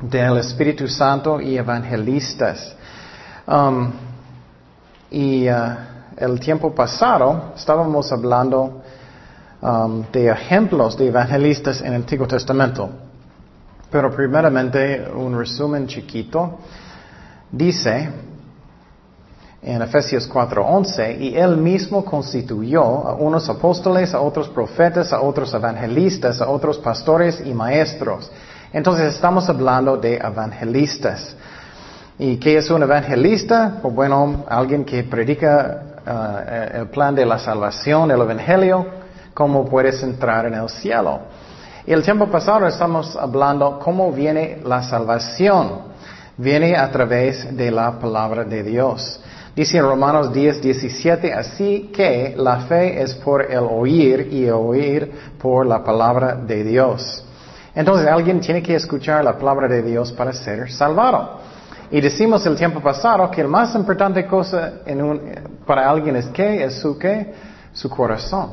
del Espíritu Santo y evangelistas. Um, y uh, el tiempo pasado estábamos hablando um, de ejemplos de evangelistas en el Antiguo Testamento. Pero primeramente un resumen chiquito. Dice en Efesios 4:11, y él mismo constituyó a unos apóstoles, a otros profetas, a otros evangelistas, a otros pastores y maestros. Entonces estamos hablando de evangelistas. ¿Y qué es un evangelista? Pues bueno, alguien que predica uh, el plan de la salvación, el evangelio, cómo puedes entrar en el cielo. Y el tiempo pasado estamos hablando cómo viene la salvación. Viene a través de la palabra de Dios. Dice en Romanos 10, 17, así que la fe es por el oír y oír por la palabra de Dios. Entonces alguien tiene que escuchar la palabra de Dios para ser salvado. Y decimos el tiempo pasado que la más importante cosa para alguien es que es su qué, su corazón.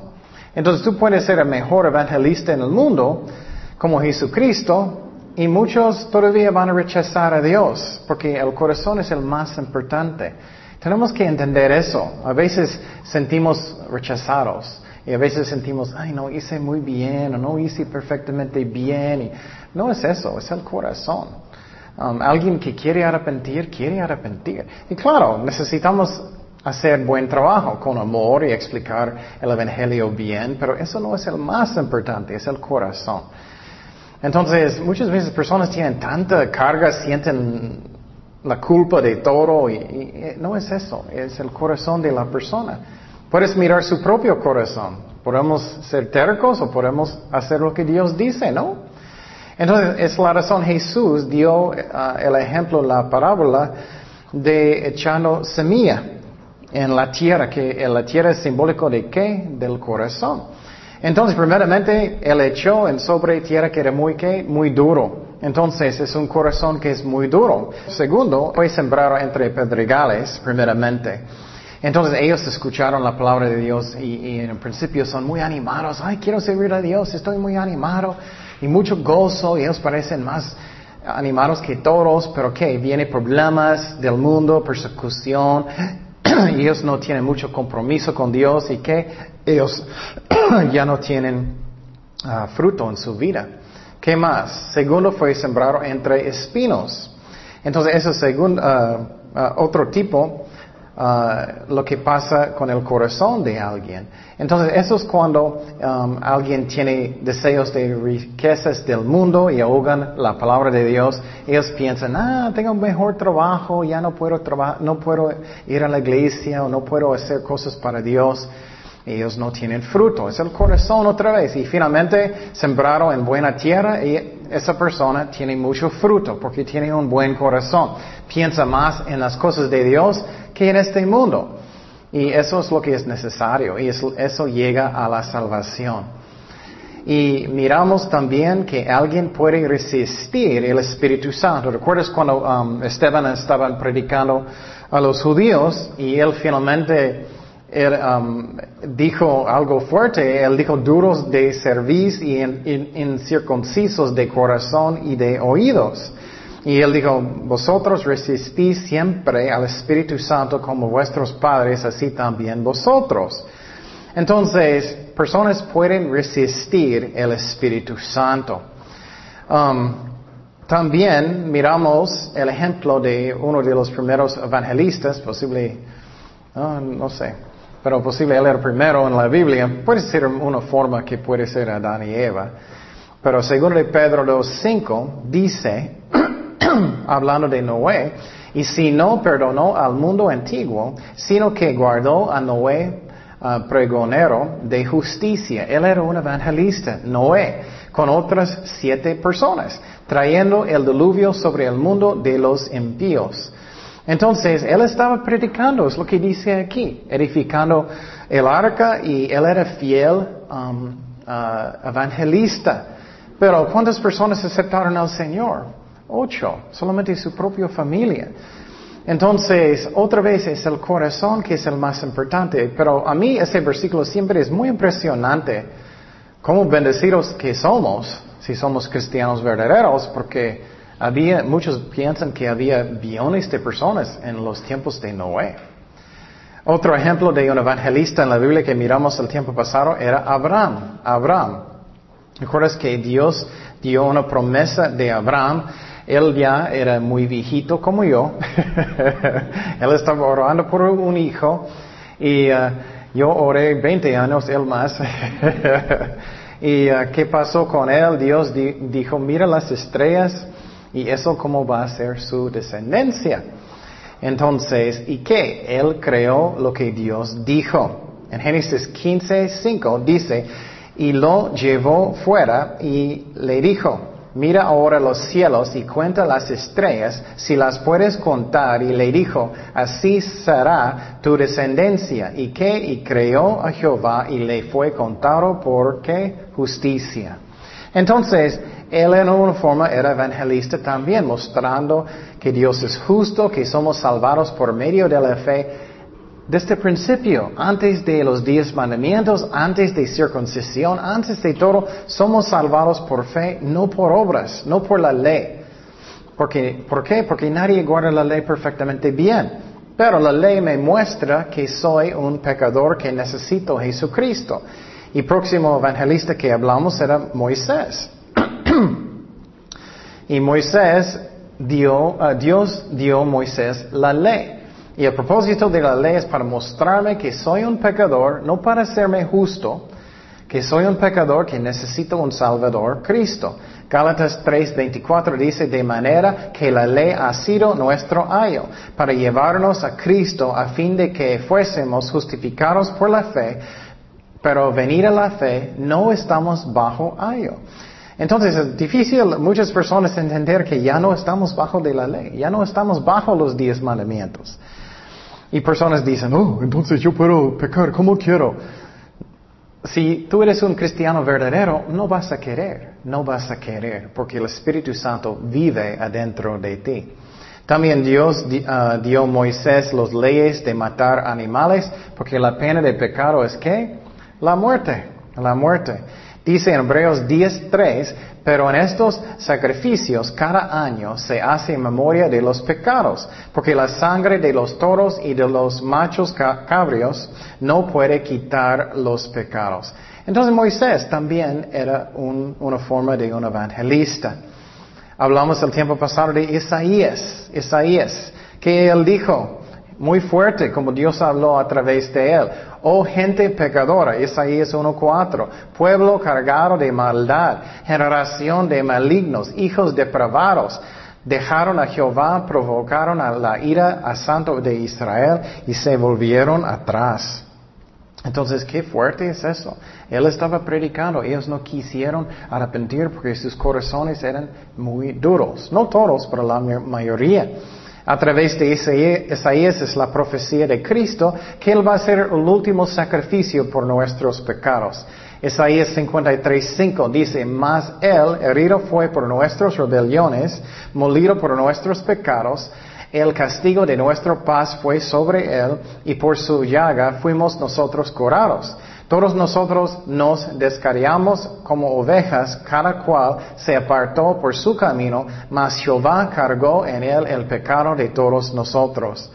Entonces tú puedes ser el mejor evangelista en el mundo como Jesucristo y muchos todavía van a rechazar a Dios porque el corazón es el más importante. Tenemos que entender eso. A veces sentimos rechazados y a veces sentimos, ay, no hice muy bien o no hice perfectamente bien. Y no es eso, es el corazón. Um, alguien que quiere arrepentir, quiere arrepentir. Y claro, necesitamos hacer buen trabajo con amor y explicar el Evangelio bien, pero eso no es el más importante, es el corazón. Entonces, muchas veces personas tienen tanta carga, sienten la culpa de todo y, no es eso, es el corazón de la persona. Puedes mirar su propio corazón. Podemos ser tercos o podemos hacer lo que Dios dice, ¿no? Entonces, es la razón Jesús dio uh, el ejemplo, la parábola de echando semilla en la tierra, que la tierra es simbólico de qué? Del corazón. Entonces, primeramente, él echó en sobre tierra que era muy, ¿qué? Muy duro. Entonces es un corazón que es muy duro. Segundo, fue sembrado entre pedregales, primeramente. Entonces ellos escucharon la palabra de Dios y, en principio son muy animados. Ay, quiero servir a Dios, estoy muy animado. Y mucho gozo y ellos parecen más animados que todos, pero que viene problemas del mundo, persecución. y ellos no tienen mucho compromiso con Dios y que ellos ya no tienen ah, fruto en su vida. ¿Qué más? Segundo fue sembrado entre espinos. Entonces, eso es segundo, uh, uh, otro tipo, uh, lo que pasa con el corazón de alguien. Entonces, eso es cuando um, alguien tiene deseos de riquezas del mundo y ahogan la palabra de Dios. Ellos piensan, ah, tengo un mejor trabajo, ya no puedo, no puedo ir a la iglesia o no puedo hacer cosas para Dios ellos no tienen fruto. Es el corazón otra vez. Y finalmente sembraron en buena tierra y esa persona tiene mucho fruto porque tiene un buen corazón. Piensa más en las cosas de Dios que en este mundo. Y eso es lo que es necesario y eso llega a la salvación. Y miramos también que alguien puede resistir el Espíritu Santo. ¿Recuerdas cuando um, Esteban estaba predicando a los judíos y él finalmente um, dijo algo fuerte, él dijo duros de cerviz y incircuncisos de corazón y de oídos. Y él dijo, vosotros resistís siempre al Espíritu Santo como vuestros padres, así también vosotros. Entonces, personas pueden resistir el Espíritu Santo. Um, también miramos el ejemplo de uno de los primeros evangelistas, posible, ah, no sé, pero posible él primero en la Biblia, puede ser una forma que puede ser Adán y Eva. Pero según de Pedro 2.5 dice, hablando de Noé, y si no perdonó al mundo antiguo, sino que guardó a Noé uh, pregonero de justicia. Él era un evangelista, Noé, con otras siete personas, trayendo el diluvio sobre el mundo de los impíos. Entonces, él estaba predicando, es lo que dice aquí, edificando el arca y él era fiel um, uh, evangelista. Pero ¿cuántas personas aceptaron al Señor? Ocho, solamente su propia familia. Entonces, otra vez es el corazón que es el más importante, pero a mí ese versículo siempre es muy impresionante, cómo bendecidos que somos, si somos cristianos verdaderos, porque Había, muchos piensan que había billones de personas en los tiempos de Noé. Otro ejemplo de un evangelista en la Biblia que miramos el tiempo pasado era Abraham. Abraham. ¿Recuerdas que Dios dio una promesa de Abraham? Él ya era muy viejito como yo. él estaba orando por un hijo y uh, yo oré 20 años, él más. y uh, ¿qué pasó con él? Dios dijo, mira las estrellas y eso cómo va a ser su descendencia. Entonces, ¿y qué? Él creó lo que Dios dijo. En Génesis 15, 5 dice, y lo llevó fuera y le dijo, mira ahora los cielos y cuenta las estrellas, si las puedes contar. Y le dijo, así será tu descendencia. ¿Y qué? Y creó a Jehová y le fue contado por qué? Justicia. Entonces, él en una forma era evangelista también, mostrando que Dios es justo, que somos salvados por medio de la fe desde el principio, antes de los diez mandamientos, antes de circuncisión, antes de todo, somos salvados por fe, no por obras, no por la ley. Porque, ¿Por qué? Porque nadie guarda la ley perfectamente bien. Pero la ley me muestra que soy un pecador que necesito a Jesucristo. Y próximo evangelista que hablamos era Moisés. y Moisés dio, uh, Dios dio a Moisés la ley. Y el propósito de la ley es para mostrarme que soy un pecador, no para hacerme justo, que soy un pecador que necesito un Salvador, Cristo. Gálatas 3:24 dice, de manera que la ley ha sido nuestro ayo, para llevarnos a Cristo a fin de que fuésemos justificados por la fe, pero venir a la fe no estamos bajo ayo. Entonces es difícil muchas personas entender que ya no estamos bajo de la ley, ya no estamos bajo los diez mandamientos. Y personas dicen, oh, entonces yo puedo pecar como quiero. Si tú eres un cristiano verdadero, no vas a querer, no vas a querer, porque el Espíritu Santo vive adentro de ti. También Dios ah, dio a Moisés las leyes de matar animales, porque la pena de pecado es que la muerte, la muerte. Dice en Hebreos 10.3, pero en estos sacrificios cada año se hace memoria de los pecados, porque la sangre de los toros y de los machos cabrios no puede quitar los pecados. Entonces Moisés también era una forma de un evangelista. Hablamos el tiempo pasado de Isaías, Isaías, que él dijo, muy fuerte como Dios habló a través de él. Oh gente pecadora, Isaías 1.4, pueblo cargado de maldad, generación de malignos, hijos depravados, dejaron a Jehová, provocaron a la ira a Santo de Israel y se volvieron atrás. Entonces, qué fuerte es eso. Él estaba predicando, ellos no quisieron arrepentir porque sus corazones eran muy duros. No todos, pero la mayoría. A través de Isaías es la profecía de Cristo que Él va a ser el último sacrificio por nuestros pecados. Isaías 53.5 dice, Mas Él herido fue por nuestras rebeliones, molido por nuestros pecados, el castigo de nuestra paz fue sobre Él, y por su llaga fuimos nosotros curados. Todos nosotros nos descarriamos como ovejas, cada cual se apartó por su camino, mas Jehová cargó en él el pecado de todos nosotros.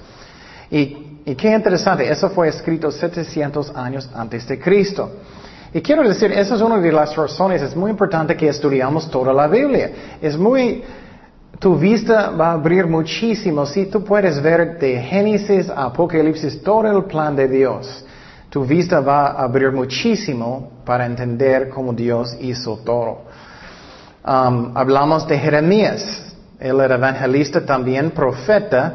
Y, y qué interesante, eso fue escrito 700 años antes de Cristo. Y quiero decir, esa es una de las razones, es muy importante que estudiamos toda la Biblia. Es muy, tu vista va a abrir muchísimo si tú puedes ver de Génesis a Apocalipsis todo el plan de Dios tu vista va a abrir muchísimo para entender cómo Dios hizo todo. Um, hablamos de Jeremías. Él era evangelista también, profeta,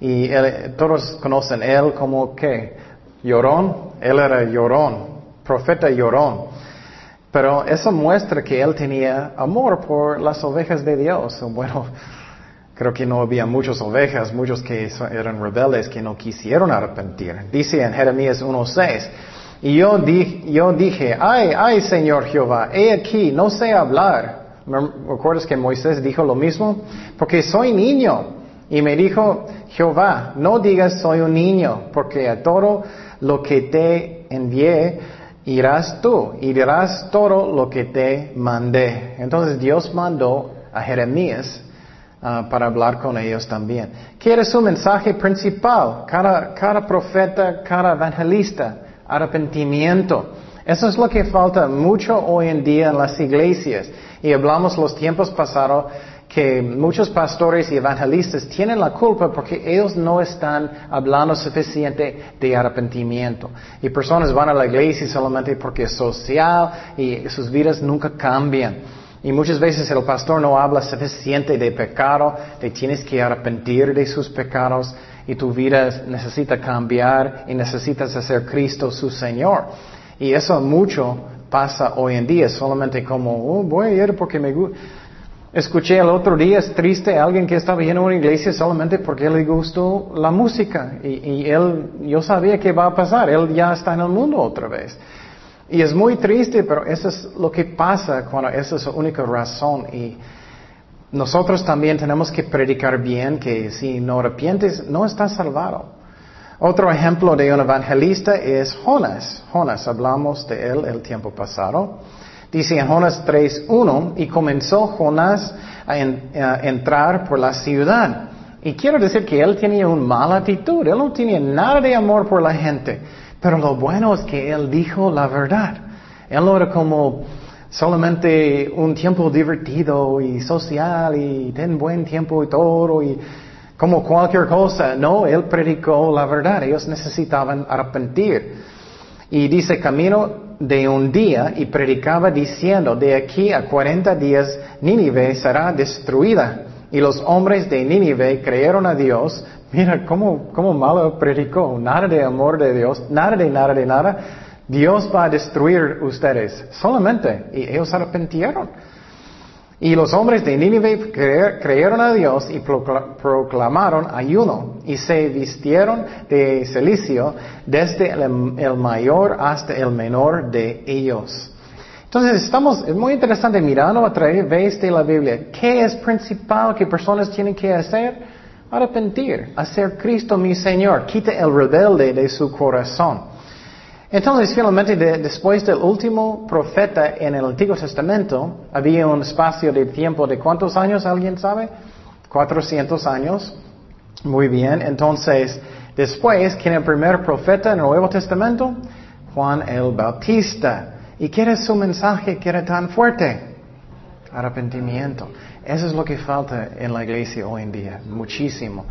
y todos conocen él como qué? Llorón. Él era llorón, profeta llorón. Pero eso muestra que él tenía amor por las ovejas de Dios. Bueno, Creo que no había muchas ovejas, muchos que eran rebeldes que no quisieron arrepentir. Dice en Jeremías 1.6, y yo, yo dije, ay, ay Señor Jehová, he aquí, no sé hablar. ¿Recuerdas que Moisés dijo lo mismo? Porque soy niño. Y me dijo, Jehová, no digas soy un niño, porque a todo lo que te envié irás tú y dirás todo lo que te mandé. Entonces Dios mandó a Jeremías ah, para hablar con ellos también. ¿Qué era su mensaje principal? Cada, cada profeta, cada evangelista, arrepentimiento. Eso es lo que falta mucho hoy en día en las iglesias. Y hablamos los tiempos pasados que muchos pastores y evangelistas tienen la culpa porque ellos no están hablando suficiente de arrepentimiento. Y personas van a la iglesia solamente porque es social y sus vidas nunca cambian. Y muchas veces el pastor no habla suficiente de pecado, de tienes que arrepentir de sus pecados y tu vida necesita cambiar y necesitas hacer Cristo su Señor. Y eso mucho pasa hoy en día, solamente como, oh, voy a ir porque me gusta. Escuché el otro día, es triste, alguien que estaba en una iglesia solamente porque le gustó la música. Y, él, yo sabía que va a pasar, él ya está en el mundo otra vez. Y es muy triste, pero eso es lo que pasa cuando esa es la única razón. Y nosotros también tenemos que predicar bien que si no arrepientes, no estás salvado. Otro ejemplo de un evangelista es Jonas. Jonas, hablamos de él el tiempo pasado. Dice en Jonás 3.1, y comenzó Jonás a, entrar por la ciudad. Y quiero decir que él tenía una mala actitud, él no tenía nada de amor por la gente. Pero lo bueno es que él dijo la verdad. Él no era como solamente un tiempo divertido y social y ten buen tiempo y todo y como cualquier cosa. No, él predicó la verdad. Ellos necesitaban arrepentir. Y dice, camino de un día y predicaba diciendo, de aquí a cuarenta días Nínive será destruida. Y los hombres de Nínive creyeron a Dios. Mira cómo, cómo malo predicó. Nada de amor de Dios, nada de nada de nada. Dios va a destruir ustedes solamente. Y ellos arrepintieron. Y los hombres de Nínive creyeron a Dios y proclamaron ayuno y se vistieron de celicio desde el, mayor hasta el menor de ellos. Entonces estamos, es muy interesante mirando a través de la Biblia. ¿Qué es principal que personas tienen que hacer? Arrepentir, hacer Cristo mi Señor, quita el rebelde de su corazón. Entonces, finalmente, después del último profeta en el Antiguo Testamento, había un espacio de tiempo de cuántos años, ¿alguien sabe? 400 años. Muy bien. Entonces, después, ¿quién es el primer profeta en el Nuevo Testamento? Juan el Bautista. ¿Y qué era su mensaje que era tan fuerte? Arrepentimiento. Eso es lo que falta en la iglesia hoy en día, muchísimo.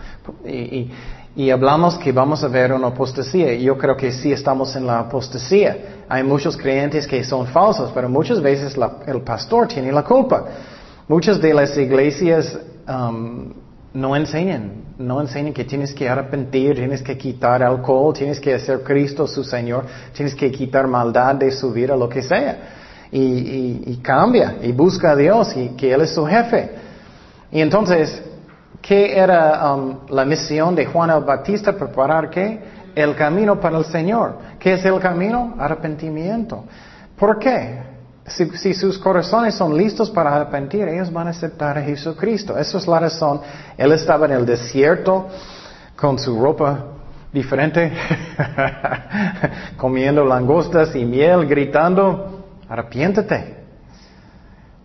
Y, hablamos que vamos a ver una apostasía. Yo creo que sí estamos en la apostasía. Hay muchos creyentes que son falsos, pero muchas veces el pastor tiene la culpa. Muchas de las iglesias um, no enseñan, no enseñan que tienes que arrepentir, tienes que quitar alcohol, tienes que hacer Cristo su Señor, tienes que quitar maldad de su vida, lo que sea. Y, y cambia y busca a Dios y que Él es su jefe. Y entonces, ¿Qué era um, la misión de Juan el Bautista? Preparar qué? El camino para el Señor. ¿Qué es el camino? Arrepentimiento. ¿Por qué? Si, sus corazones son listos para arrepentir, ellos van a aceptar a Jesucristo. Esa es la razón. Él estaba en el desierto con su ropa diferente, comiendo langostas y miel, gritando, arrepiéntete.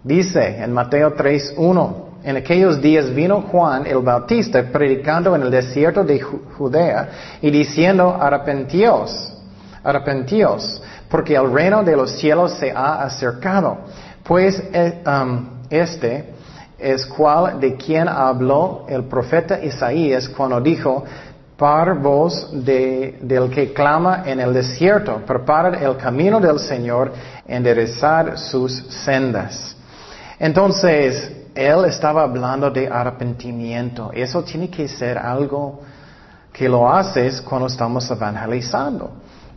Dice en Mateo 3.1, en aquellos días vino Juan el Bautista predicando en el desierto de Judea y diciendo, arrepentíos, arrepentíos, porque el reino de los cielos se ha acercado. Pues eh, um, este es cual de quien habló el profeta Isaías cuando dijo, par voz de, del que clama en el desierto, preparad el camino del Señor, enderezar sus sendas. Entonces, él estaba hablando de arrepentimiento. Eso tiene que ser algo que lo haces cuando estamos evangelizando.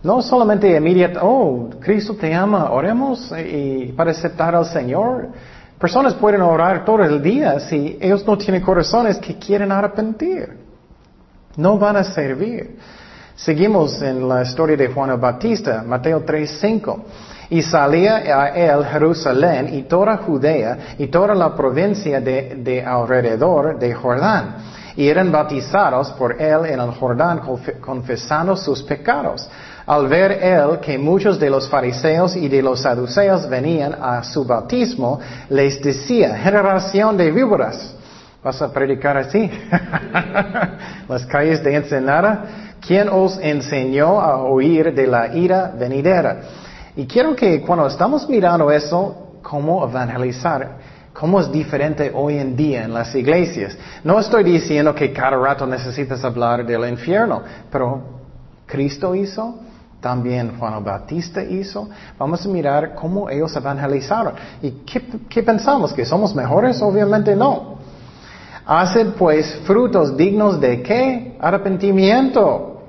No solamente inmediato, oh, Cristo te ama, oremos y para aceptar al Señor. Personas pueden orar todo el día si ellos no tienen corazones que quieren arrepentir. No van a servir. Seguimos en la historia de Juan el Bautista, Mateo 3:5. Y salía a él Jerusalén y toda Judea y toda la provincia de, alrededor de Jordán. Y eran bautizados por él en el Jordán confesando sus pecados. Al ver él que muchos de los fariseos y de los saduceos venían a su bautismo, les decía, generación de víboras, ¿Vas a predicar así? Las calles de Ensenada. ¿Quién os enseñó a oír de la ira venidera? Y quiero que cuando estamos mirando eso, cómo evangelizar, cómo es diferente hoy en día en las iglesias. No estoy diciendo que cada rato necesitas hablar del infierno, pero Cristo hizo, también Juan Bautista hizo. Vamos a mirar cómo ellos evangelizaron. ¿Y qué, qué pensamos? ¿Que somos mejores? Obviamente no. Haced pues frutos dignos de qué? Arrepentimiento.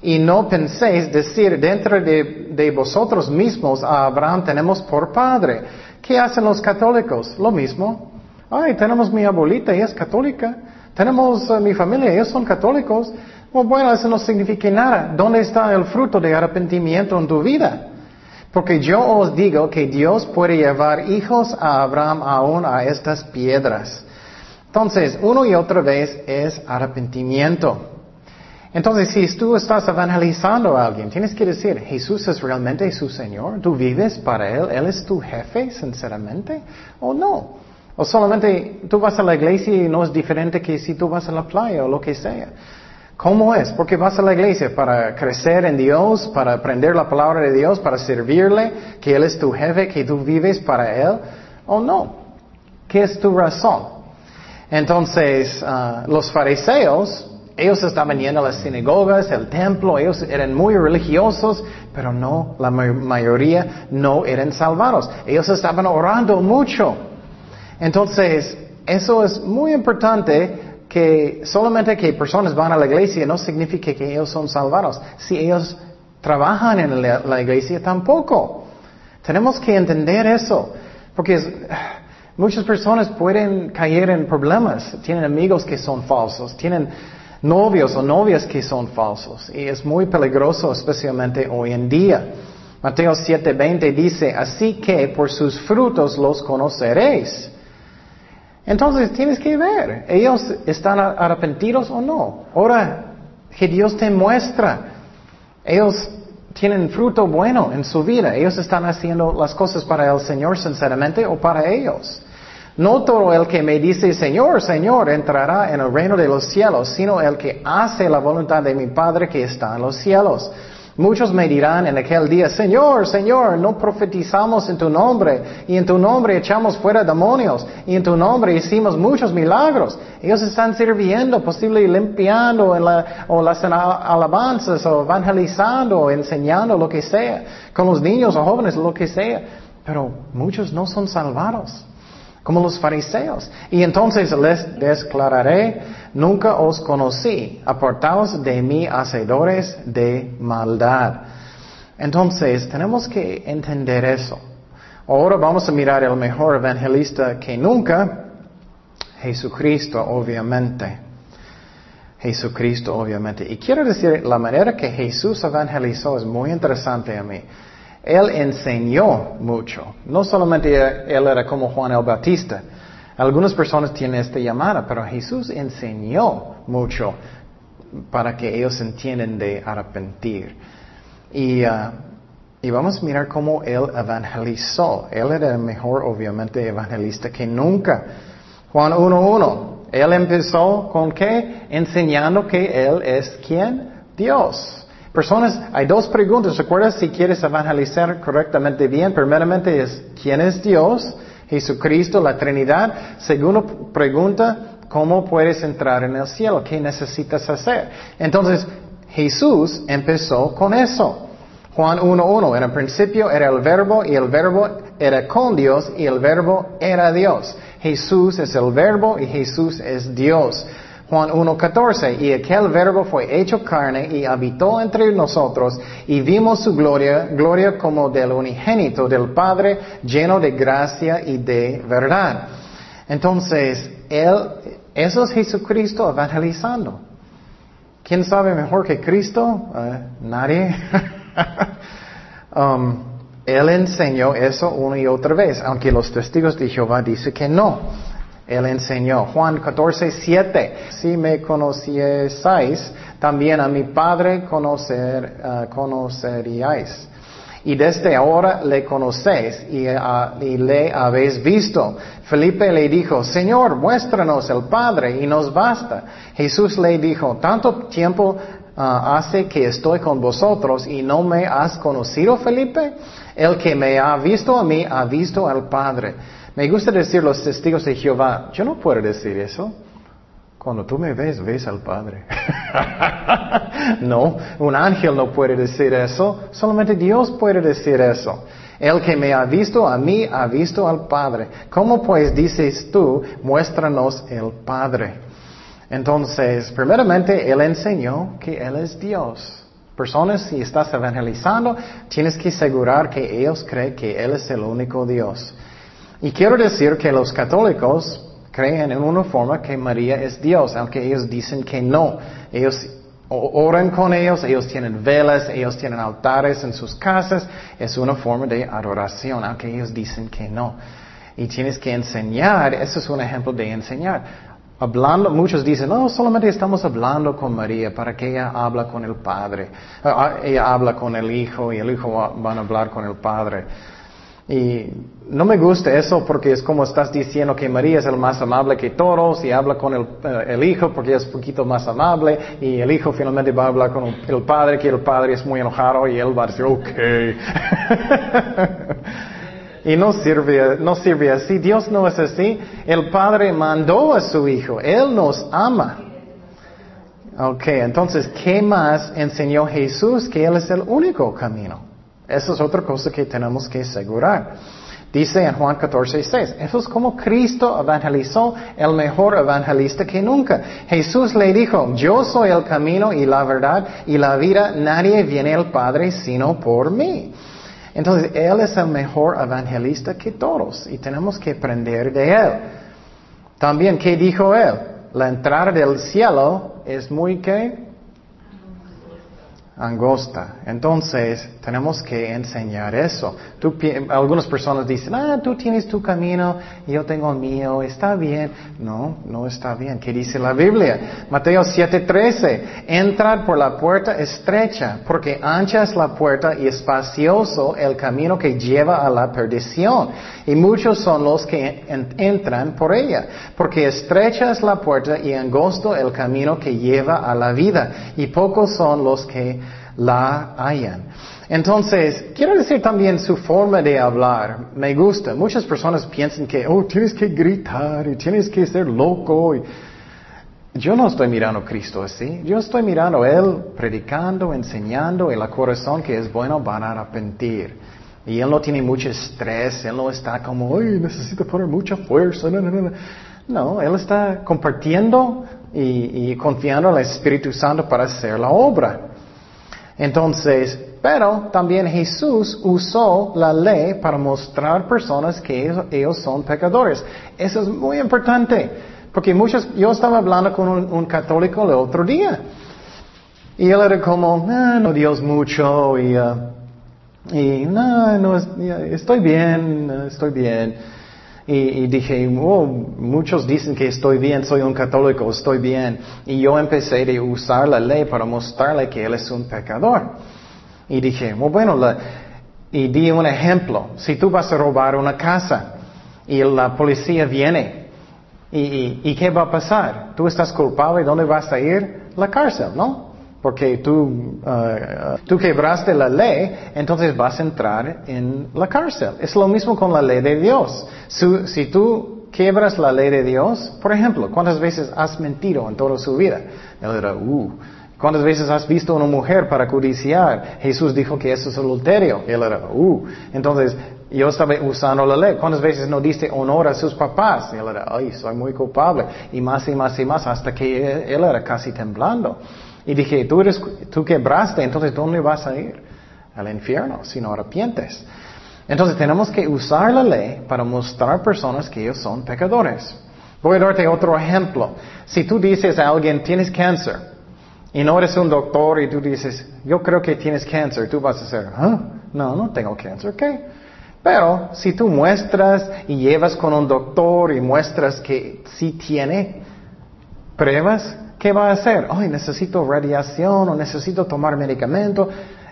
Y no penséis decir dentro de, vosotros mismos a Abraham tenemos por padre. ¿Qué hacen los católicos? Lo mismo. Ay, tenemos mi abuelita, ella es católica. Tenemos eh, mi familia, ellos son católicos. bueno, eso no significa nada. ¿Dónde está el fruto de arrepentimiento en tu vida? Porque yo os digo que Dios puede llevar hijos a Abraham aún a estas piedras. Entonces, uno y otra vez es arrepentimiento. Entonces, si tú estás evangelizando a alguien, tienes que decir, Jesús es realmente su Señor, tú vives para Él, Él es tu jefe, sinceramente, o no. O solamente tú vas a la iglesia y no es diferente que si tú vas a la playa o lo que sea. ¿Cómo es? Porque vas a la iglesia para crecer en Dios, para aprender la palabra de Dios, para servirle, que Él es tu jefe, que tú vives para Él, o no. ¿Qué es tu razón? Entonces, ah, los fariseos, ellos estaban yendo a las sinagogas, el templo, ellos eran muy religiosos, pero no, la mayoría no eran salvados. Ellos estaban orando mucho. Entonces, eso es muy importante que solamente que personas van a la iglesia no significa que ellos son salvados. Si ellos trabajan en la, iglesia, tampoco. Tenemos que entender eso. Porque es, Muchas personas pueden caer en problemas. Tienen amigos que son falsos, tienen novios o novias que son falsos. Y es muy peligroso, especialmente hoy en día. Mateo 7:20 dice, así que por sus frutos los conoceréis. Entonces tienes que ver, ellos están arrepentidos o no. Ahora, que Dios te muestra, ellos tienen fruto bueno en su vida, ellos están haciendo las cosas para el Señor sinceramente o para ellos. No todo el que me dice Señor, Señor entrará en el reino de los cielos, sino el que hace la voluntad de mi Padre que está en los cielos. Muchos me dirán en aquel día, Señor, Señor, no profetizamos en tu nombre, y en tu nombre echamos fuera demonios, y en tu nombre hicimos muchos milagros. Ellos están sirviendo, posible limpiando o las alabanzas, o evangelizando, o enseñando lo que sea, con los niños o jóvenes, lo que sea. Pero muchos no son salvados como los fariseos. Y entonces les declararé, nunca os conocí, apartaos de mí, hacedores de maldad. Entonces, tenemos que entender eso. Ahora vamos a mirar el mejor evangelista que nunca, Jesucristo, obviamente. Jesucristo, obviamente. Y quiero decir, la manera que Jesús evangelizó es muy interesante a mí. Él enseñó mucho. No solamente él era como Juan el Bautista. Algunas personas tienen esta llamada, pero Jesús enseñó mucho para que ellos entiendan de arrepentir. Y, uh, y vamos a mirar cómo él evangelizó. Él era el mejor, obviamente, evangelista que nunca. Juan 1.1. Él empezó con qué? Enseñando que Él es quién? Dios. Personas, hay dos preguntas. ¿Recuerdas si quieres evangelizar correctamente bien? Primeramente es, ¿quién es Dios? Jesucristo, la Trinidad. Segunda pregunta, ¿cómo puedes entrar en el cielo? ¿Qué necesitas hacer? Entonces, Jesús empezó con eso. Juan 1.1, en el principio era el verbo y el verbo era con Dios y el verbo era Dios. Jesús es el verbo y Jesús es Dios. Juan 1.14, y aquel verbo fue hecho carne y habitó entre nosotros y vimos su gloria, gloria como del unigénito del Padre, lleno de gracia y de verdad. Entonces, él, eso es Jesucristo evangelizando. ¿Quién sabe mejor que Cristo? Eh, nadie. Um, él enseñó eso una y otra vez, aunque los testigos de Jehová dicen que no. Él enseñó. Juan 14, 7. Si me conocieseis, también a mi Padre conocer, uh, conoceríais. y desde ahora le conocéis ah, y, le habéis visto. Felipe le dijo, Señor, muéstranos el Padre y nos basta. Jesús le dijo, tanto tiempo ah, hace que estoy con vosotros y no me has conocido, Felipe. El que me ha visto a mí ha visto al Padre. Me gusta decir los testigos de Jehová, yo no puedo decir eso. Cuando tú me ves, ves al Padre. no, un ángel no puede decir eso, solamente Dios puede decir eso. El que me ha visto a mí ha visto al Padre. ¿Cómo pues dices tú, muéstranos el Padre? Entonces, primeramente, Él enseñó que Él es Dios. Personas, si estás evangelizando, tienes que asegurar que ellos creen que Él es el único Dios. Y quiero decir que los católicos creen en una forma que María es Dios, aunque ellos dicen que no. Ellos oran con ellos, ellos tienen velas, ellos tienen altares en sus casas. Es una forma de adoración, aunque ellos dicen que no. Y tienes que enseñar, eso es un ejemplo de enseñar. Hablando, muchos dicen, no, solamente estamos hablando con María para que ella habla con el Padre. Ah, ah, ella habla con el Hijo y el Hijo va, a hablar con el Padre. Y no me gusta eso porque es como estás diciendo que María es el más amable que todos y habla con el, eh, hijo porque es un poquito más amable y el hijo finalmente va a hablar con el padre que el padre es muy enojado y él va a decir, ok. y no sirve, no sirve así. Dios no es así. El padre mandó a su hijo. Él nos ama. Ok, entonces, ¿qué más enseñó Jesús? Que Él es el único camino. Esa es otra cosa que tenemos que asegurar. Dice en Juan 14, 6, eso es como Cristo evangelizó, el mejor evangelista que nunca. Jesús le dijo, yo soy el camino y la verdad y la vida, nadie viene al Padre sino por mí. Entonces, Él es el mejor evangelista que todos y tenemos que aprender de Él. También, ¿qué dijo Él? La entrada del cielo es muy, ¿qué? Angosta. Entonces, tenemos que enseñar eso. algunas personas dicen, ah, tú tienes tu camino yo tengo el mío, está bien. No, no está bien. ¿Qué dice la Biblia? Mateo 7:13, entrad por la puerta estrecha, porque ancha es la puerta y espacioso el camino que lleva a la perdición. Y muchos son los que entran por ella, porque estrecha es la puerta y angosto el camino que lleva a la vida, y pocos son los que la hallan. Entonces, quiero decir también su forma de hablar. Me gusta. Muchas personas piensan que, oh, tienes que gritar y tienes que ser loco. Yo no estoy mirando a Cristo así. Yo estoy mirando a Él predicando, enseñando, y el corazón que es bueno van a arrepentir. Y Él no tiene mucho estrés, Él no está como, ay, necesito poner mucha fuerza. No, no, no. no Él está compartiendo y, y confiando el Espíritu Santo para hacer la obra. Entonces, pero también Jesús usó la ley para mostrar personas que ellos, son pecadores. Eso es muy importante, porque muchos, yo estaba hablando con un, católico el otro día, y él era como, ah, no Dios mucho, y, uh, y no, estoy bien, estoy bien. Y, dije, oh, muchos dicen que estoy bien, soy un católico, estoy bien. Y yo empecé a usar la ley para mostrarle que él es un pecador. Y dije, oh, bueno, y di un ejemplo. Si tú vas a robar una casa y la policía viene, ¿y, y qué va a pasar? Tú estás culpable, ¿dónde vas a ir? La cárcel, ¿no? Porque tú, uh, tú quebraste la ley, entonces vas a entrar en la cárcel. Es lo mismo con la ley de Dios. Si, tú quebras la ley de Dios, por ejemplo, ¿cuántas veces has mentido en toda su vida? Él era, uh, ¿Cuántas veces has visto a una mujer para codiciar? Jesús dijo que eso es adulterio. Él era, uh. Entonces, yo estaba usando la ley. ¿Cuántas veces no diste honor a sus papás? Él era, ay, soy muy culpable. Y más y más y más hasta que él era casi temblando. Y dije, tú, eres, tú quebraste, entonces ¿dónde vas a ir? Al infierno, si no arrepientes. Entonces tenemos que usar la ley para mostrar a personas que ellos son pecadores. Voy a darte otro ejemplo. Si tú dices a alguien, tienes cáncer, y no eres un doctor y tú dices, yo creo que tienes cáncer, tú vas a decir, ¿Ah? no, no tengo cáncer, ¿qué? Pero si tú muestras y llevas con un doctor y muestras que sí tiene pruebas, ¿qué va a hacer? Ay, necesito radiación o necesito tomar medicamento.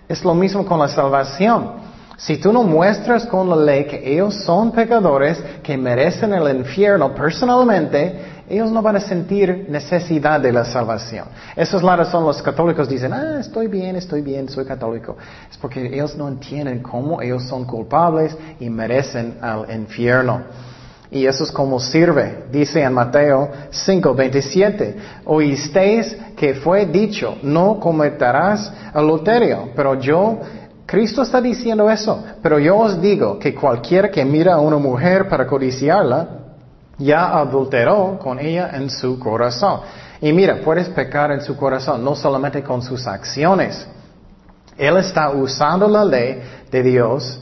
Es lo mismo con la salvación. Si tú no muestras con la ley que ellos son pecadores, que merecen el infierno personalmente, ellos no van a sentir necesidad de la salvación. Esa es la razón los católicos dicen, ah, estoy bien, estoy bien, soy católico. Es porque ellos no entienden cómo ellos son culpables y merecen al infierno. Y eso es como sirve. Dice en Mateo 5, 27, oísteis que fue dicho, no cometerás adulterio, pero yo Cristo está diciendo eso, pero yo os digo que cualquiera que mira a una mujer para codiciarla, ya adulteró con ella en su corazón. Y mira, puedes pecar en su corazón, no solamente con sus acciones. Él está usando la ley de Dios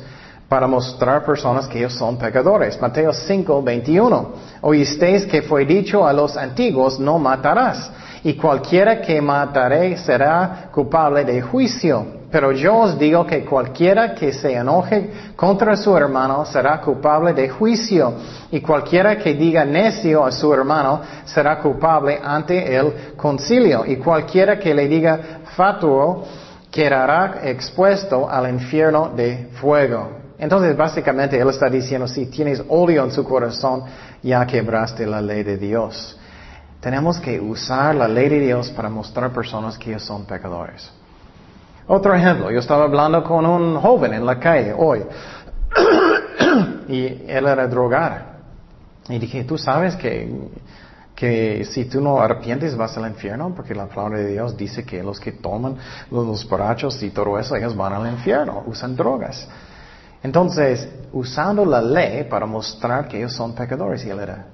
para mostrar personas que ellos son pecadores. Mateo 5, 21. Oísteis que fue dicho a los antiguos, no matarás. Y cualquiera que mataré será culpable de juicio. Pero yo os digo que cualquiera que se enoje contra su hermano será culpable de juicio, y cualquiera que diga necio a su hermano será culpable ante el concilio, y cualquiera que le diga fatuo quedará expuesto al infierno de fuego. Entonces, básicamente, él está diciendo, si tienes odio en su corazón, ya quebraste la ley de Dios. Tenemos que usar la ley de Dios para mostrar a personas que ellos son pecadores. Otro ejemplo, yo estaba hablando con un joven en la calle hoy y él era drogado. Y dije, tú sabes que, que si tú no arrepientes vas al infierno, porque la palabra de Dios dice que los que toman los borrachos y todo eso, ellos van al infierno, usan drogas. Entonces, usando la ley para mostrar que ellos son pecadores, y él era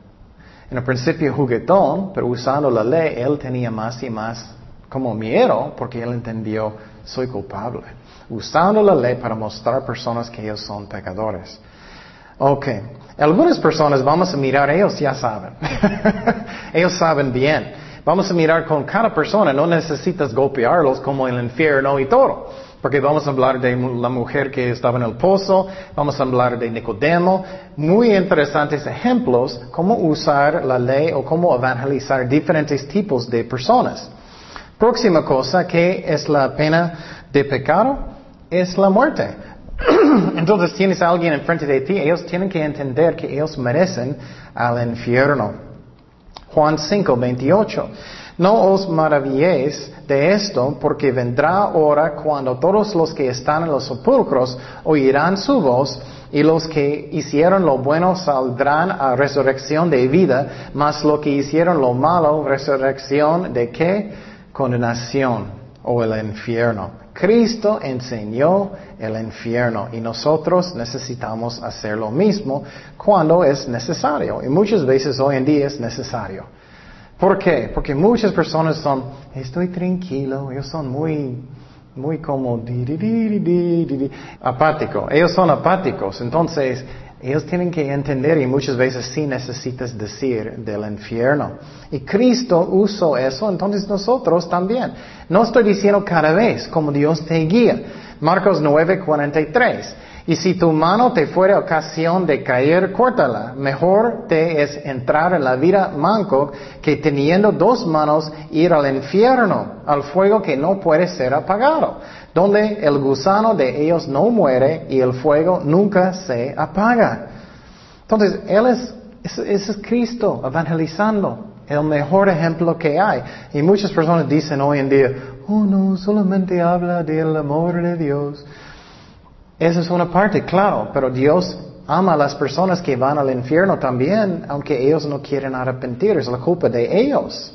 en el principio juguetón, pero usando la ley, él tenía más y más como miedo, porque él entendió soy culpable. Usando la ley para mostrar a personas que ellos son pecadores. Ok. Algunas personas vamos a mirar, ellos ya saben. ellos saben bien. Vamos a mirar con cada persona, no necesitas golpearlos como el infierno y todo. Porque vamos a hablar de la mujer que estaba en el pozo, vamos a hablar de Nicodemo, muy interesantes ejemplos cómo usar la ley o cómo evangelizar diferentes tipos de personas. Próxima cosa, que es la pena de pecado? Es la muerte. Entonces tienes a alguien enfrente de ti, ellos tienen que entender que ellos merecen al infierno. Juan 5, 28. No os maravilléis de esto, porque vendrá hora cuando todos los que están en los sepulcros oirán su voz, y los que hicieron lo bueno saldrán a resurrección de vida, mas los que hicieron lo malo, resurrección de qué? condenación o el infierno. Cristo enseñó el infierno y nosotros necesitamos hacer lo mismo cuando es necesario. Y muchas veces hoy en día es necesario. ¿Por qué? Porque muchas personas son, estoy tranquilo, ellos son muy, muy como, apático. Ellos son apáticos. Entonces, ellos tienen que entender y muchas veces sí necesitas decir del infierno. Y Cristo usó eso, entonces nosotros también. No estoy diciendo cada vez como Dios te guía. Marcos 9:43. Y si tu mano te fuera ocasión de caer, córtala. Mejor te es entrar en la vida manco que teniendo dos manos ir al infierno, al fuego que no puede ser apagado donde el gusano de ellos no muere y el fuego nunca se apaga. Entonces, Él es, es Cristo evangelizando, el mejor ejemplo que hay. Y muchas personas dicen hoy en día, oh no, solamente habla del amor de Dios. Esa es una parte, claro, pero Dios ama a las personas que van al infierno también, aunque ellos no quieren arrepentir, es la culpa de ellos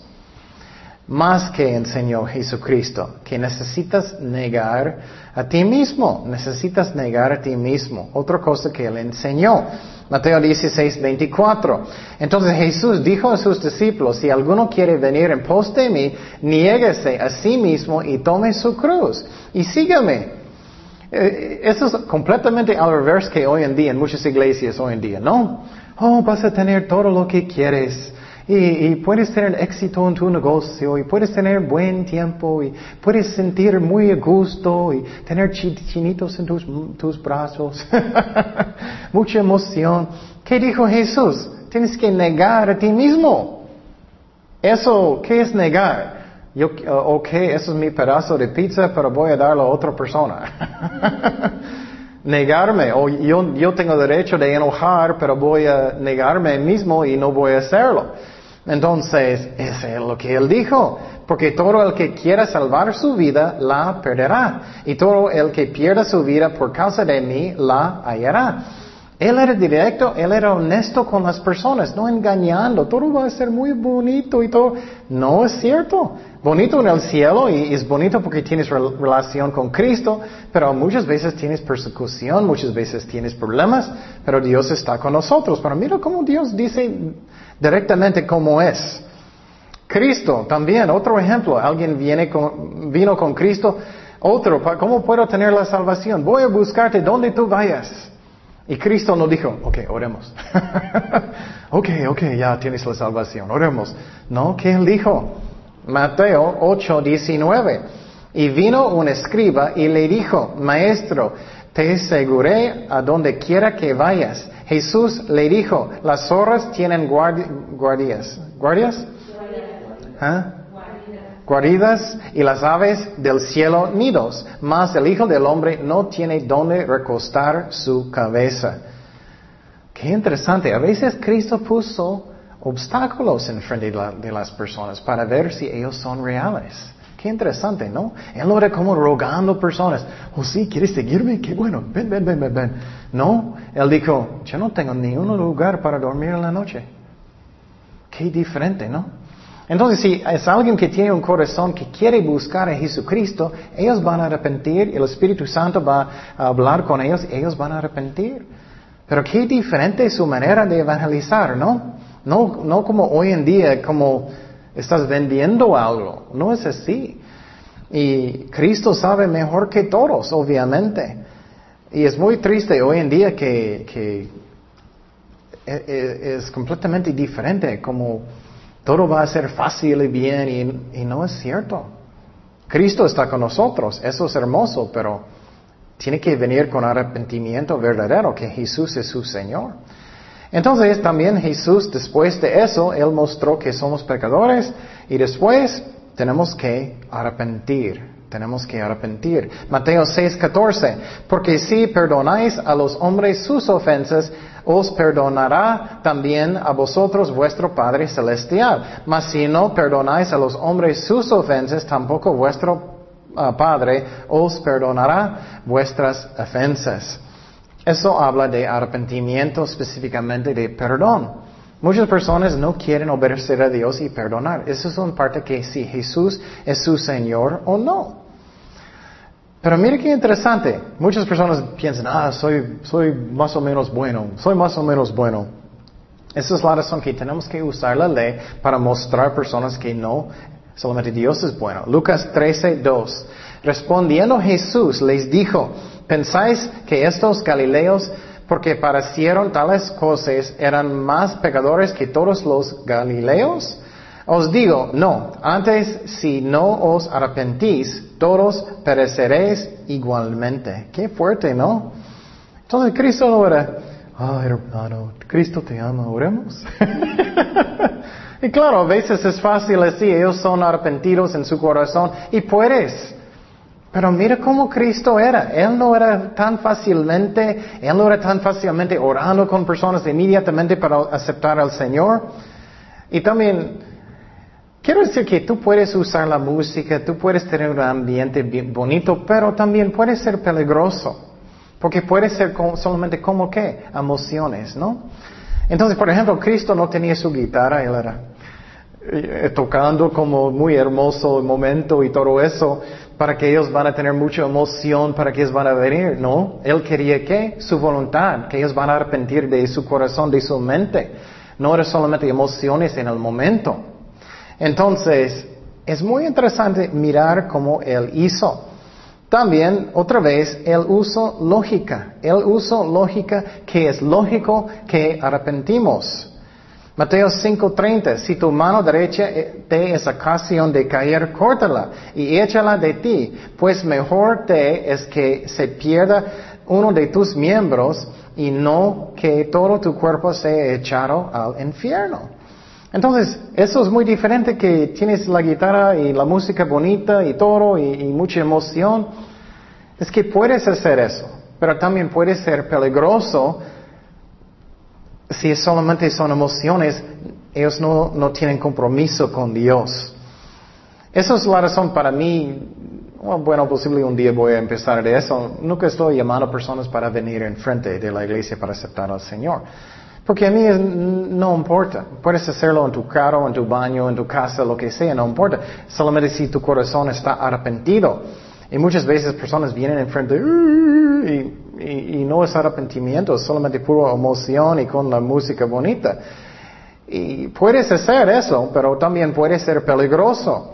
más que enseñó Jesucristo, que necesitas negar a ti mismo, necesitas negar a ti mismo. Otra cosa que él enseñó. Mateo 16, 24. Entonces Jesús dijo a sus discípulos, si alguno quiere venir en pos de mí, niéguese a sí mismo y tome su cruz y sígame. Eh, eso es completamente al revés que hoy en día, en muchas iglesias hoy en día, ¿no? Oh, vas a tener todo lo que quieres. Y, puedes tener éxito en tu negocio y puedes tener buen tiempo y puedes sentir muy gusto y tener chinitos en tus, tus brazos. Mucha emoción. ¿Qué dijo Jesús? Tienes que negar a ti mismo. Eso, ¿qué es negar? Yo, ok, eso es mi pedazo de pizza, pero voy a darlo a otra persona. negarme, o yo, yo tengo derecho de enojar, pero voy a negarme mismo y no voy a hacerlo. Entonces, ese es lo que él dijo. Porque todo el que quiera salvar su vida, la perderá. Y todo el que pierda su vida por causa de mí, la hallará. Él era directo, él era honesto con las personas, no engañando. Todo va a ser muy bonito y todo. No es cierto. Bonito en el cielo y es bonito porque tienes relación con Cristo, pero muchas veces tienes persecución, muchas veces tienes problemas, pero Dios está con nosotros. Pero mira cómo Dios dice directamente cómo es. Cristo también, otro ejemplo, alguien viene con, vino con Cristo, otro, ¿cómo puedo tener la salvación? Voy a buscarte donde tú vayas. Y Cristo no dijo, ok, oremos. ok, ok, ya tienes la salvación, oremos. No, ¿qué él dijo? Mateo 8, 19. Y vino un escriba y le dijo, maestro, te aseguré a donde quiera que vayas. Jesús le dijo, las zorras tienen guardias. ¿Guardias? ¿Ah? Guaridas y las aves del cielo nidos, mas el Hijo del Hombre no tiene donde recostar su cabeza. Qué interesante. A veces Cristo puso obstáculos en frente de, las personas para ver si ellos son reales. Qué interesante, ¿no? Él era como rogando personas. Oh, sí, ¿quieres seguirme? Qué bueno. Ven, ven, ven, ven, ven. No, él dijo, yo no tengo ni lugar para dormir en la noche. Qué diferente, ¿no? Entonces, si es alguien que tiene un corazón que quiere buscar a Jesucristo, ellos van a arrepentir, el Espíritu Santo va a hablar con ellos, ellos van a arrepentir. Pero qué diferente es su manera de evangelizar, ¿no? No, no como hoy en día, como estás vendiendo algo, no es así. Y Cristo sabe mejor que todos, obviamente. Y es muy triste hoy en día que, que e, e, es completamente diferente, como todo va a ser fácil y bien y, no es cierto. Cristo está con nosotros, eso es hermoso, pero tiene que venir con arrepentimiento verdadero, que Jesús es su Señor. Entonces también Jesús, después de eso, Él mostró que somos pecadores y después tenemos que arrepentir. Tenemos que arrepentir. Mateo 6:14, porque si perdonáis a los hombres sus ofensas, os perdonará también a vosotros vuestro Padre Celestial. Mas si no perdonáis a los hombres sus ofensas, tampoco vuestro ah, Padre os perdonará vuestras ofensas. Eso habla de arrepentimiento específicamente de perdón. Muchas personas no quieren obedecer a Dios y perdonar. Eso es una parte que si Jesús es su Señor o no. Pero mire qué interesante. Muchas personas piensan, ah, soy, soy más o menos bueno, soy más o menos bueno. Esa es la razón que tenemos que usar la ley para mostrar a personas que no, solamente Dios es bueno. Lucas 13, 2. Respondiendo Jesús les dijo, ¿pensáis que estos Galileos, porque parecieron tales cosas, eran más pecadores que todos los Galileos? Os digo, no, antes si no os arrepentís, todos pereceréis igualmente. Qué fuerte, ¿no? Entonces Cristo no era, ah, hermano, Cristo te ama, oremos. y claro, a veces es fácil decir, ellos son arrepentidos en su corazón y puedes. Pero mira cómo Cristo era. Él no era tan fácilmente, Él no era tan fácilmente orando con personas inmediatamente para aceptar al Señor. Y también Quiero decir que tú puedes usar la música, tú puedes tener un ambiente bonito, pero también puede ser peligroso. Porque puede ser solamente como qué? Emociones, ¿no? Entonces, por ejemplo, Cristo no tenía su guitarra, él era eh, tocando como muy hermoso el momento y todo eso, para que ellos van a tener mucha emoción, para que ellos van a venir, ¿no? Él quería que su voluntad, que ellos van a arrepentir de su corazón, de su mente. No era solamente emociones en el momento. Entonces, es muy interesante mirar cómo él hizo. También, otra vez, él usó lógica. Él usó lógica que es lógico que arrepentimos. Mateo 5:30, si tu mano derecha te es ocasión de caer, córtala y échala de ti, pues mejor te es que se pierda uno de tus miembros y no que todo tu cuerpo sea echado al infierno. Entonces, eso es muy diferente que tienes la guitarra y la música bonita y todo y, mucha emoción. Es que puedes hacer eso. pero también puede ser peligroso si solamente son emociones, ellos no, no tienen compromiso con Dios. Esa es la razón para mí, bueno, posible un día voy a empezar de eso. Nunca estoy llamando a personas para venir enfrente de la iglesia para aceptar al Señor. Porque a mí no importa. Puedes hacerlo en tu carro, en tu baño, en tu casa, lo que sea, no importa. Solamente si tu corazón está arrepentido. Y muchas veces personas vienen enfrente y, y, no es arrepentimiento, es solamente pura emoción y con la música bonita. Y puedes hacer eso, pero también puede ser peligroso.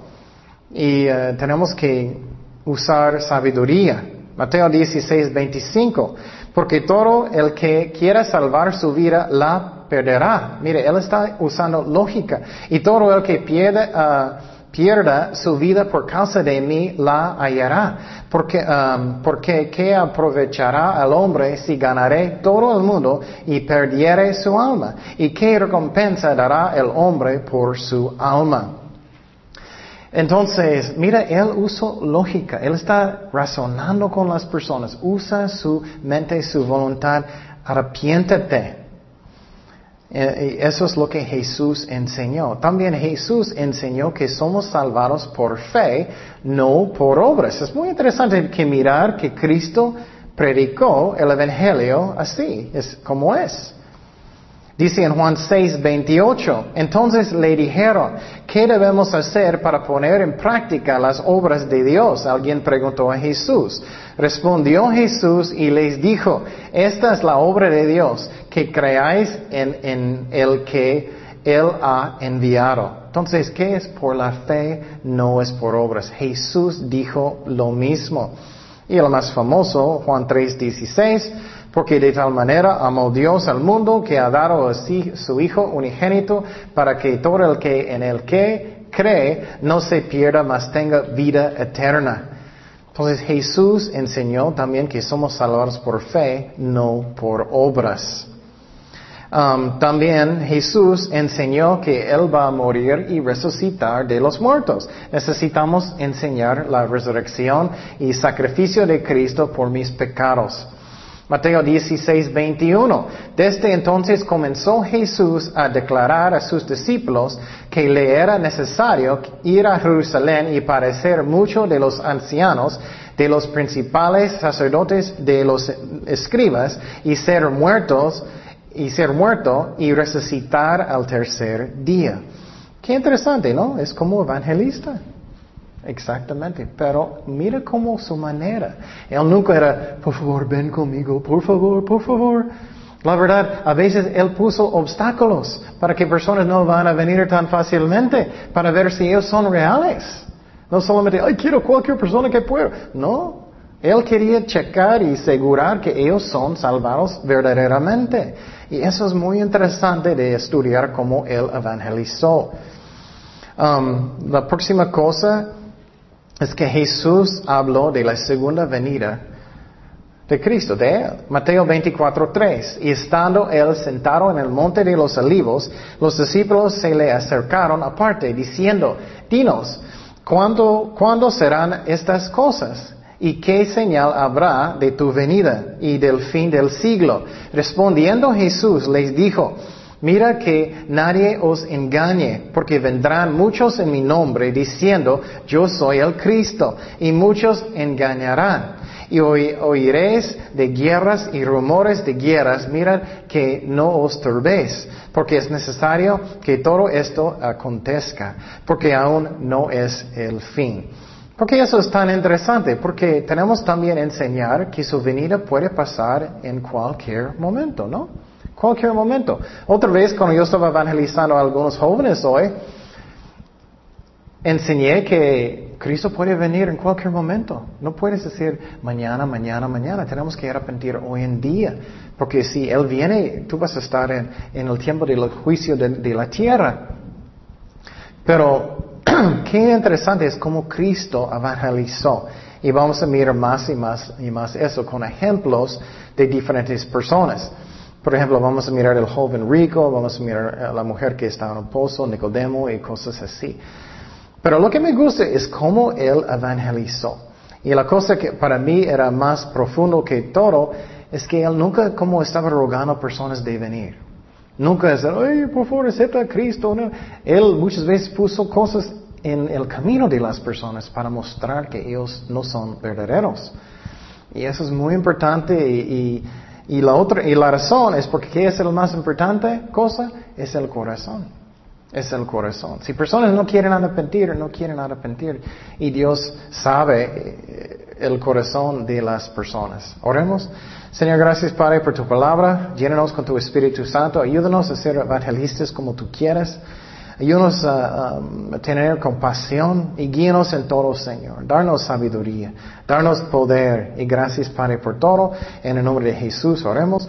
Y eh, tenemos que usar sabiduría. Mateo 16, 25. Porque todo el que quiera salvar su vida la perderá. Mire, él está usando lógica. Y todo el que pierda, uh, pierda su vida por causa de mí la hallará. Porque, porque ¿qué aprovechará al hombre si ganaré todo el mundo y perdiere su alma? ¿Y qué recompensa dará el hombre por su alma? Entonces, mira, él usa lógica, él está razonando con las personas, usa su mente, su voluntad, arrepiéntete. Eh, eso es lo que Jesús enseñó. También Jesús enseñó que somos salvados por fe, no por obras. Es muy interesante que mirar que Cristo predicó el Evangelio así, es como es. Dice en Juan 6, 28, entonces le dijeron, ¿qué debemos hacer para poner en práctica las obras de Dios? Alguien preguntó a Jesús. Respondió Jesús y les dijo, esta es la obra de Dios, que creáis en, en el que Él ha enviado. Entonces, ¿qué es por la fe? No es por obras. Jesús dijo lo mismo. Y el más famoso, Juan 3, 16, porque de tal manera amó Dios al mundo que ha dado a sí su Hijo unigénito para que todo el que en el que cree no se pierda, mas tenga vida eterna. Entonces Jesús enseñó también que somos salvados por fe, no por obras. Um, también Jesús enseñó que Él va a morir y resucitar de los muertos. Necesitamos enseñar la resurrección y sacrificio de Cristo por mis pecados. Mateo 16, 21. Desde entonces comenzó Jesús a declarar a sus discípulos que le era necesario ir a Jerusalén y parecer mucho de los ancianos, de los principales sacerdotes, de los escribas, y ser muertos, y ser muerto y resucitar al tercer día. Qué interesante, ¿no? Es como evangelista. Exactamente, pero mira cómo su manera. Él nunca era, por favor, ven conmigo, por favor, por favor. La verdad, a veces Él puso obstáculos para que personas no van a venir tan fácilmente para ver si ellos son reales. No solamente, ay, quiero cualquier persona que pueda. No, Él quería checar y asegurar que ellos son salvados verdaderamente. Y eso es muy interesante de estudiar cómo Él evangelizó. Um, la próxima cosa es que Jesús habló de la segunda venida de Cristo, de Él. Mateo 24.3. Y estando Él sentado en el monte de los olivos, los discípulos se le acercaron aparte, diciendo, Dinos, ¿cuándo, ¿cuándo serán estas cosas? ¿Y qué señal habrá de tu venida y del fin del siglo? Respondiendo Jesús les dijo, Mira que nadie os engañe, porque vendrán muchos en mi nombre diciendo, yo soy el Cristo, y muchos engañarán. Y oiréis de guerras y rumores de guerras, mirad que no os turbéis, porque es necesario que todo esto acontezca, porque aún no es el fin. Porque eso es tan interesante, porque tenemos también enseñar que su venida puede pasar en cualquier momento, ¿no? Cualquier momento. Otra vez, cuando yo estaba evangelizando a algunos jóvenes hoy, enseñé que Cristo puede venir en cualquier momento. No puedes decir mañana, mañana, mañana. Tenemos que arrepentir hoy en día. Porque si Él viene, tú vas a estar en, el tiempo del juicio de, de la tierra. Pero qué interesante es cómo Cristo evangelizó. Y vamos a mirar más y más y más eso con ejemplos de diferentes personas. Por ejemplo, vamos a mirar el joven rico, vamos a mirar a la mujer que está en un pozo, Nicodemo y cosas así. Pero lo que me gusta es cómo él evangelizó. Y la cosa que para mí era más profundo que todo es que él nunca como estaba rogando a personas de venir. Nunca es, ay, por favor, acepta a Cristo. No. Él muchas veces puso cosas en el camino de las personas para mostrar que ellos no son verdaderos. Y eso es muy importante y, y, la otra, y la razón es porque ¿qué es la más importante cosa? Es el corazón. Es el corazón. Si personas no quieren arrepentir, no quieren arrepentir. Y Dios sabe eh, el corazón de las personas. Oremos. Señor, gracias Padre por tu palabra. Llénanos con tu Espíritu Santo. Ayúdanos a ser evangelistas como tú quieres. Ayúdanos a, tener compasión y guíanos en todo, Señor. Darnos sabiduría, darnos poder y gracias, Padre, por todo. En el nombre de Jesús oremos.